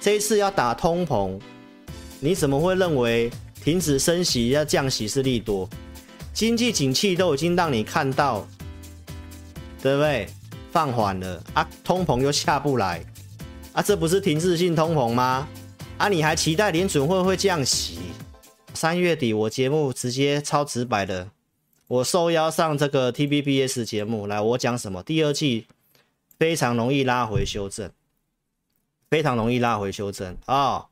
这一次要打通膨，你怎么会认为停止升息要降息是利多？经济景气都已经让你看到，对不对？放缓了啊，通膨又下不来啊，这不是停滞性通膨吗？啊，你还期待联准会会降息？三月底我节目直接超直白的，我受邀上这个 TVBS 节目来，我讲什么？第二季非常容易拉回修正，非常容易拉回修正啊、哦！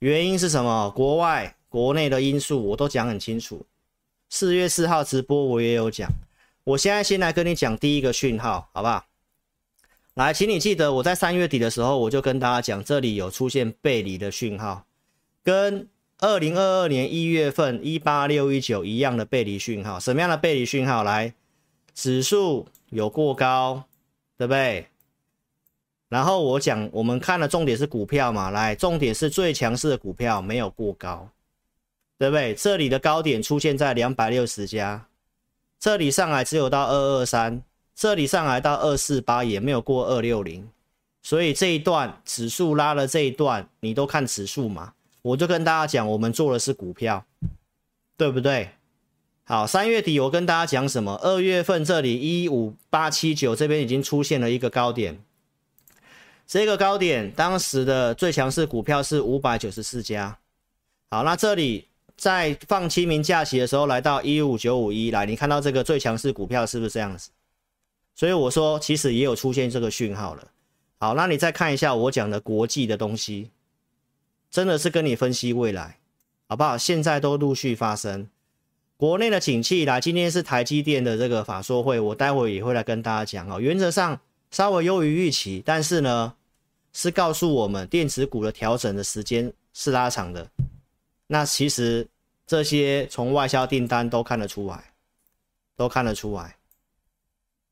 原因是什么？国外、国内的因素我都讲很清楚。四月四号直播我也有讲，我现在先来跟你讲第一个讯号，好不好？来，请你记得我在三月底的时候，我就跟大家讲，这里有出现背离的讯号，跟二零二二年一月份一八六一九一样的背离讯号。什么样的背离讯号？来，指数有过高，对不对？然后我讲，我们看的重点是股票嘛，来，重点是最强势的股票没有过高，对不对？这里的高点出现在两百六十家，这里上来只有到二二三。这里上来到二四八也没有过二六零，所以这一段指数拉了这一段，你都看指数嘛？我就跟大家讲，我们做的是股票，对不对？好，三月底我跟大家讲什么？二月份这里一五八七九这边已经出现了一个高点，这个高点当时的最强势股票是五百九十四家。好，那这里在放清明假期的时候来到一五九五一，来，你看到这个最强势股票是不是这样子？所以我说，其实也有出现这个讯号了。好，那你再看一下我讲的国际的东西，真的是跟你分析未来，好不好？现在都陆续发生。国内的景气来，今天是台积电的这个法说会，我待会也会来跟大家讲哦。原则上稍微优于预期，但是呢，是告诉我们电子股的调整的时间是拉长的。那其实这些从外销订单都看得出来，都看得出来。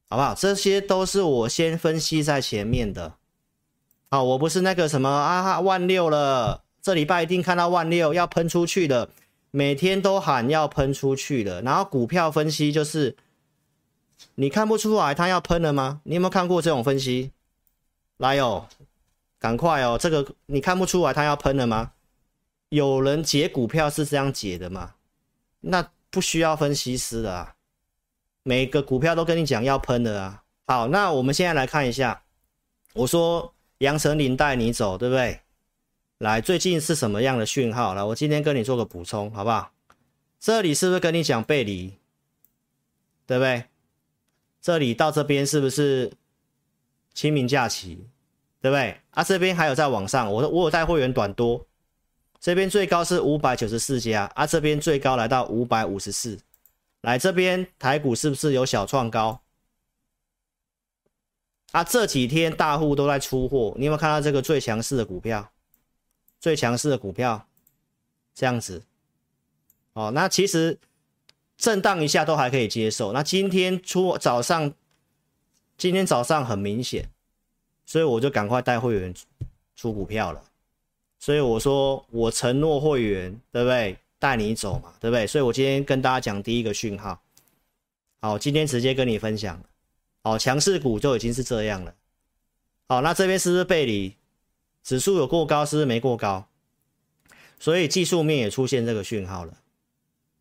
好不好？这些都是我先分析在前面的。好，我不是那个什么啊，万六了，这礼拜一定看到万六要喷出去了，每天都喊要喷出去了。然后股票分析就是，你看不出来它要喷了吗？你有没有看过这种分析？来哦，赶快哦，这个你看不出来它要喷了吗？有人解股票是这样解的吗？那不需要分析师的啊。每个股票都跟你讲要喷的啊！好，那我们现在来看一下，我说杨丞琳带你走，对不对？来，最近是什么样的讯号？来，我今天跟你做个补充，好不好？这里是不是跟你讲背离？对不对？这里到这边是不是清明假期？对不对？啊，这边还有在网上，我我有带会员短多，这边最高是五百九十四家，啊，这边最高来到五百五十四。来这边台股是不是有小创高？啊，这几天大户都在出货，你有没有看到这个最强势的股票？最强势的股票这样子，哦，那其实震荡一下都还可以接受。那今天出早上，今天早上很明显，所以我就赶快带会员出股票了。所以我说我承诺会员，对不对？带你走嘛，对不对？所以我今天跟大家讲第一个讯号，好，今天直接跟你分享，好，强势股就已经是这样了，好，那这边是不是背离？指数有过高，是不是没过高？所以技术面也出现这个讯号了，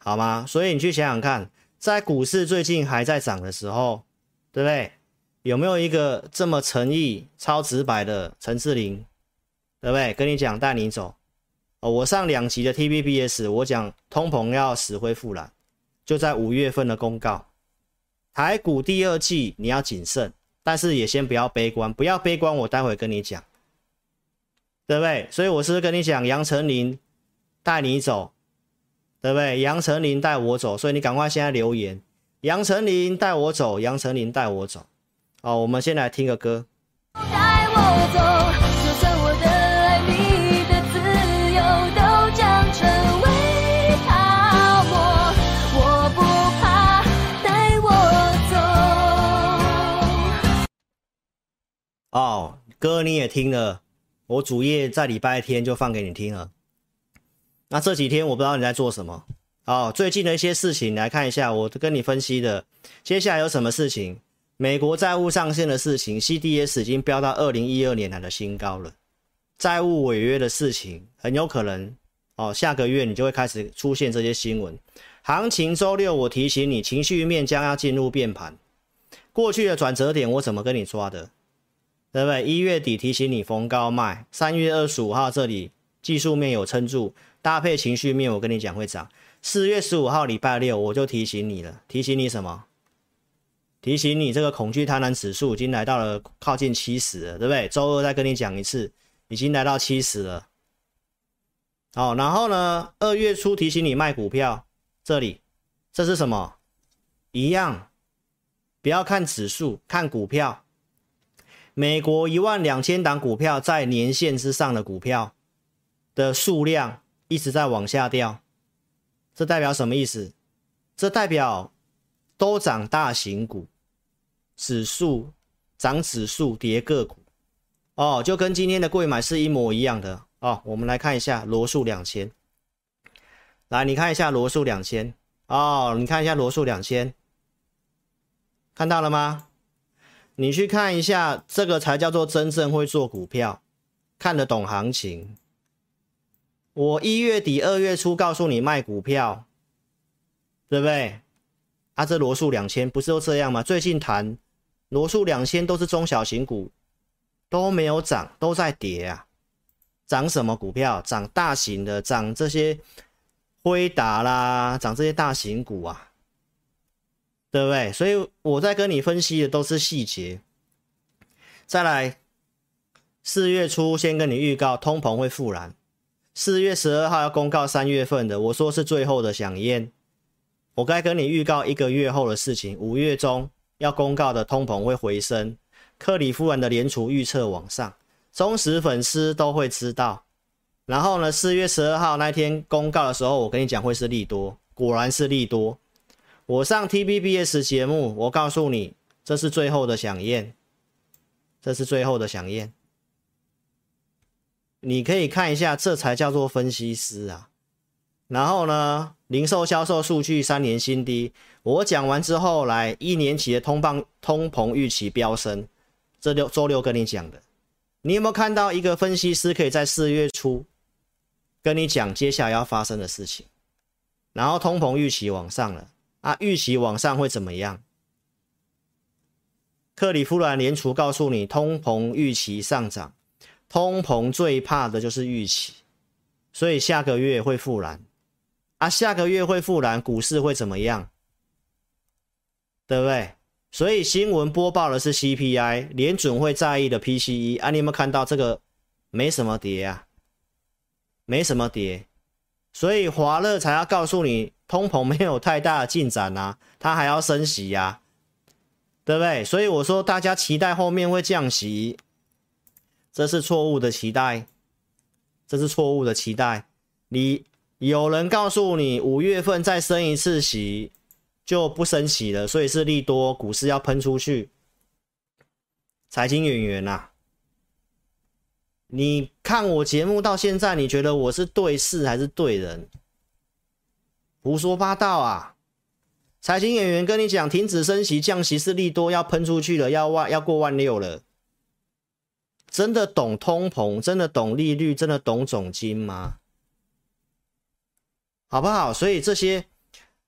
好吗？所以你去想想看，在股市最近还在涨的时候，对不对？有没有一个这么诚意、超直白的陈志霖，对不对？跟你讲，带你走。哦，我上两集的 TVBS，我讲通膨要死灰复燃，就在五月份的公告，台股第二季你要谨慎，但是也先不要悲观，不要悲观，我待会跟你讲，对不对？所以我是不是跟你讲，杨丞琳带你走，对不对？杨丞琳带我走，所以你赶快现在留言，杨丞琳带我走，杨丞琳带我走。好，我们先来听个歌。带我走哦，歌你也听了，我主页在礼拜天就放给你听了。那这几天我不知道你在做什么。哦，最近的一些事情来看一下，我跟你分析的，接下来有什么事情？美国债务上限的事情，CDS 已经飙到二零一二年来的新高了，债务违约的事情，很有可能哦，下个月你就会开始出现这些新闻。行情周六我提醒你，情绪面将要进入变盘。过去的转折点我怎么跟你抓的？对不对？一月底提醒你逢高卖，三月二十五号这里技术面有撑住，搭配情绪面，我跟你讲会涨。四月十五号礼拜六我就提醒你了，提醒你什么？提醒你这个恐惧贪婪指数已经来到了靠近七十了，对不对？周二再跟你讲一次，已经来到七十了。好，然后呢，二月初提醒你卖股票，这里这是什么？一样，不要看指数，看股票。美国一万两千档股票在年线之上的股票的数量一直在往下掉，这代表什么意思？这代表都涨大型股，指数涨指数跌个股，哦，就跟今天的柜买是一模一样的哦。我们来看一下罗素两千，来你看一下罗素两千哦，你看一下罗素两千，看到了吗？你去看一下，这个才叫做真正会做股票，看得懂行情。我一月底、二月初告诉你卖股票，对不对？啊，这罗素两千不是都这样吗？最近谈罗素两千都是中小型股，都没有涨，都在跌啊。涨什么股票？涨大型的，涨这些辉达啦，涨这些大型股啊。对不对？所以我在跟你分析的都是细节。再来，四月初先跟你预告通膨会复燃，四月十二号要公告三月份的，我说是最后的饗宴。我该跟你预告一个月后的事情，五月中要公告的通膨会回升，克里夫兰的联储预测往上，忠实粉丝都会知道。然后呢，四月十二号那天公告的时候，我跟你讲会是利多，果然是利多。我上 T B B S 节目，我告诉你，这是最后的饗宴，这是最后的饗宴。你可以看一下，这才叫做分析师啊。然后呢，零售销售数据三年新低。我讲完之后，来一年期的通膨通膨预期飙升，这六周六跟你讲的。你有没有看到一个分析师可以在四月初跟你讲接下来要发生的事情？然后通膨预期往上了。啊，预期往上会怎么样？克里夫兰联储告诉你，通膨预期上涨，通膨最怕的就是预期，所以下个月会复燃。啊，下个月会复燃，股市会怎么样？对不对？所以新闻播报的是 CPI，联准会在意的 PCE。啊，你有没有看到这个？没什么跌啊，没什么跌，所以华乐才要告诉你。通膨没有太大的进展啊，它还要升息、啊，对不对？所以我说大家期待后面会降息，这是错误的期待，这是错误的期待。你有人告诉你五月份再升一次息就不升息了，所以是利多，股市要喷出去。财经演员呐，你看我节目到现在，你觉得我是对事还是对人？胡说八道啊！财经演员跟你讲，停止升息、降息是利多，要喷出去了，要万要过万六了。真的懂通膨，真的懂利率，真的懂总金吗？好不好？所以这些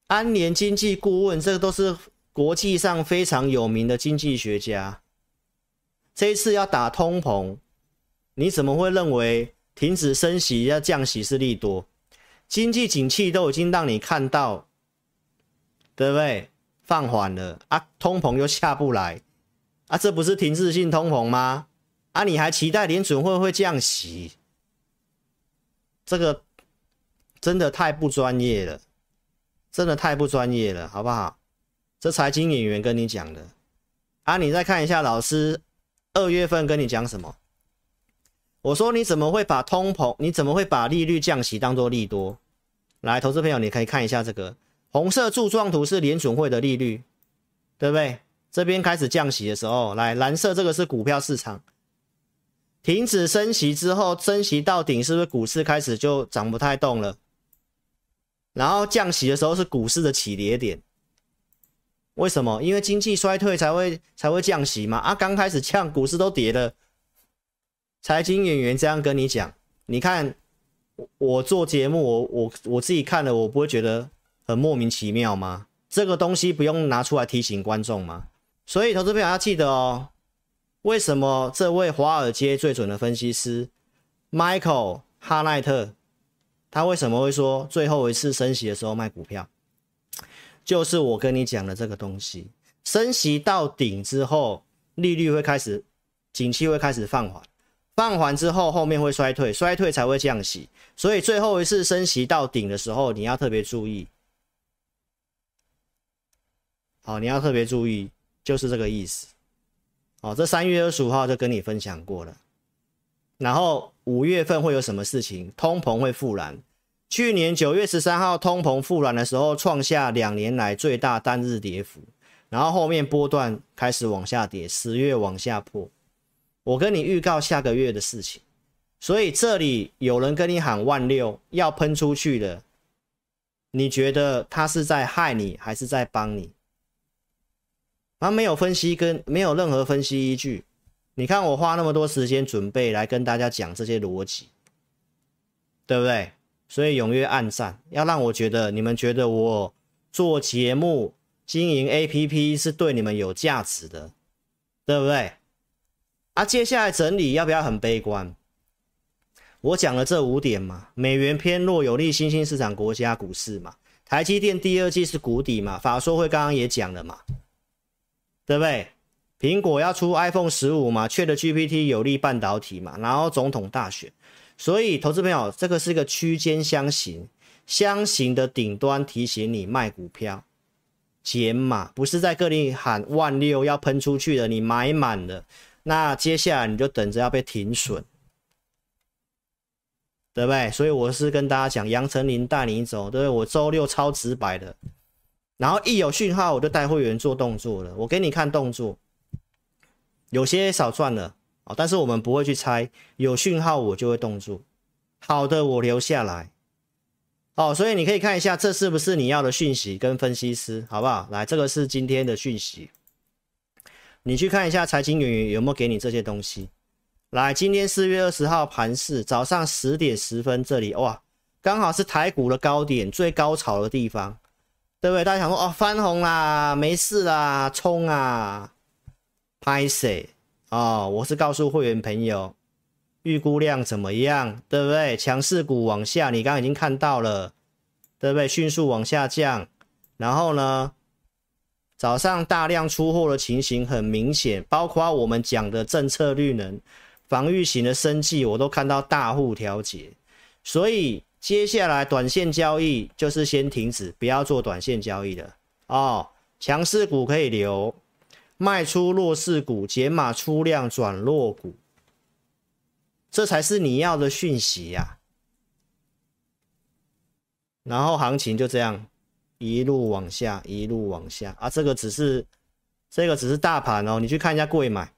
安联经济顾问，这个都是国际上非常有名的经济学家。这一次要打通膨，你怎么会认为停止升息、要降息是利多？经济景气都已经让你看到，对不对？放缓了啊，通膨又下不来啊，这不是停滞性通膨吗？啊，你还期待联准会会降息？这个真的太不专业了，真的太不专业了，好不好？这财经演员跟你讲的啊，你再看一下老师二月份跟你讲什么？我说你怎么会把通膨，你怎么会把利率降息当做利多？来，投资朋友，你可以看一下这个红色柱状图是联准会的利率，对不对？这边开始降息的时候，来蓝色这个是股票市场，停止升息之后，升息到顶，是不是股市开始就涨不太动了？然后降息的时候是股市的起跌点，为什么？因为经济衰退才会才会降息嘛。啊，刚开始降，股市都跌了。财经演员这样跟你讲，你看我做节目，我我我自己看了，我不会觉得很莫名其妙吗？这个东西不用拿出来提醒观众吗？所以投资朋友要记得哦，为什么这位华尔街最准的分析师 Michael 哈奈特，他为什么会说最后一次升息的时候卖股票？就是我跟你讲的这个东西，升息到顶之后，利率会开始，景气会开始放缓，放缓之后后面会衰退，衰退才会降息，所以最后一次升息到顶的时候，你要特别注意。好，你要特别注意。就是这个意思，哦，这三月二十五号就跟你分享过了，然后五月份会有什么事情？通膨会复燃。去年九月十三号通膨复燃的时候，创下两年来最大单日跌幅，然后后面波段开始往下跌，十月往下破。我跟你预告下个月的事情，所以这里有人跟你喊万六要喷出去的，你觉得他是在害你还是在帮你？他没有分析，跟没有任何分析依据。你看我花那么多时间准备来跟大家讲这些逻辑，对不对？所以踊跃按赞，要让我觉得你们觉得我做节目、经营 APP 是对你们有价值的，对不对？啊，接下来整理要不要很悲观？我讲了这五点嘛，美元偏弱有利新兴市场国家股市嘛，台积电第二季是谷底嘛，法说会刚刚也讲了嘛。对不对？苹果要出 iPhone 十五嘛，ChatGPT 有利半导体嘛，然后总统大选，所以投资朋友，这个是个区间箱型，箱型的顶端提醒你卖股票减码，不是在跟你喊万六要喷出去的，你买满了，那接下来你就等着要被停损，对不对？所以我是跟大家讲，杨丞琳带你走，对不对？我周六超直白的。然后一有讯号，我就带会员做动作了。我给你看动作，有些少赚了啊，但是我们不会去猜。有讯号我就会动作，好的我留下来。哦，所以你可以看一下，这是不是你要的讯息跟分析师，好不好？来，这个是今天的讯息，你去看一下财经演员有没有给你这些东西。来，今天四月二十号盘市，早上十点十分这里，哇，刚好是台股的高点，最高潮的地方。对不对？大家想说哦，翻红啦，没事啦，冲啊，拍谁哦，我是告诉会员朋友，预估量怎么样？对不对？强势股往下，你刚刚已经看到了，对不对？迅速往下降，然后呢，早上大量出货的情形很明显，包括我们讲的政策绿能、防御型的生技，我都看到大户调节，所以。接下来短线交易就是先停止，不要做短线交易的哦。强势股可以留，卖出弱势股，减码出量转弱股，这才是你要的讯息呀、然后行情就这样一路往下，一路往下啊。这个只是这个只是大盘哦，你去看一下柜买，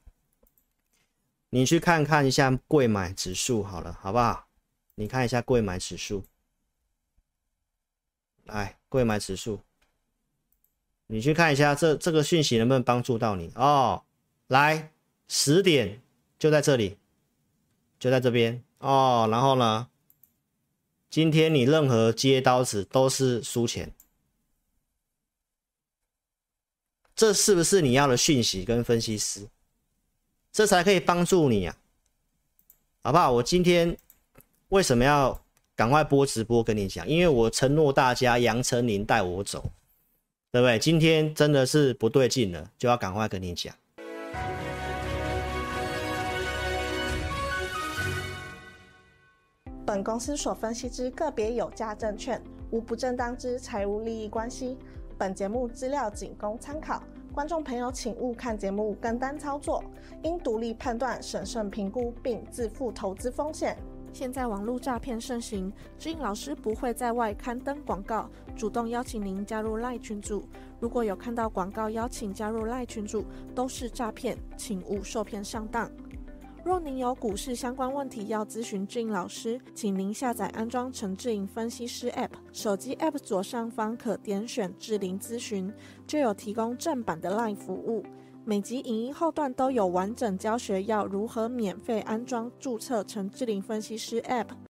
你去看看一下柜买指数好了，好不好？你看一下柜买指数，来柜买指数，你去看一下这这个讯息能不能帮助到你哦？来十点就在这里，就在这边哦。然后呢，今天你任何接刀子都是输钱，这是不是你要的讯息跟分析师？这才可以帮助你啊，好不好？我今天。为什么要赶快播直播跟你讲？因为我承诺大家，杨丞琳带我走，对不对？今天真的是不对劲了，就要赶快跟你讲。本公司所分析之个别有价证券，无不正当之财务利益关系。本节目资料仅供参考，观众朋友请勿看节目跟单操作，应独立判断、审慎评估并自负投资风险。现在网络诈骗盛行，志颖老师不会在外刊登广告，主动邀请您加入赖群组。如果有看到广告邀请加入赖群组，都是诈骗，请勿受骗上当。若您有股市相关问题要咨询志颖老师，请您下载安装陈志颖分析师 App，手机 App 左上方可点选智霖咨询，就有提供正版的赖服务。每集影音后段都有完整教学，要如何免费安装注册成志玲分析师 App。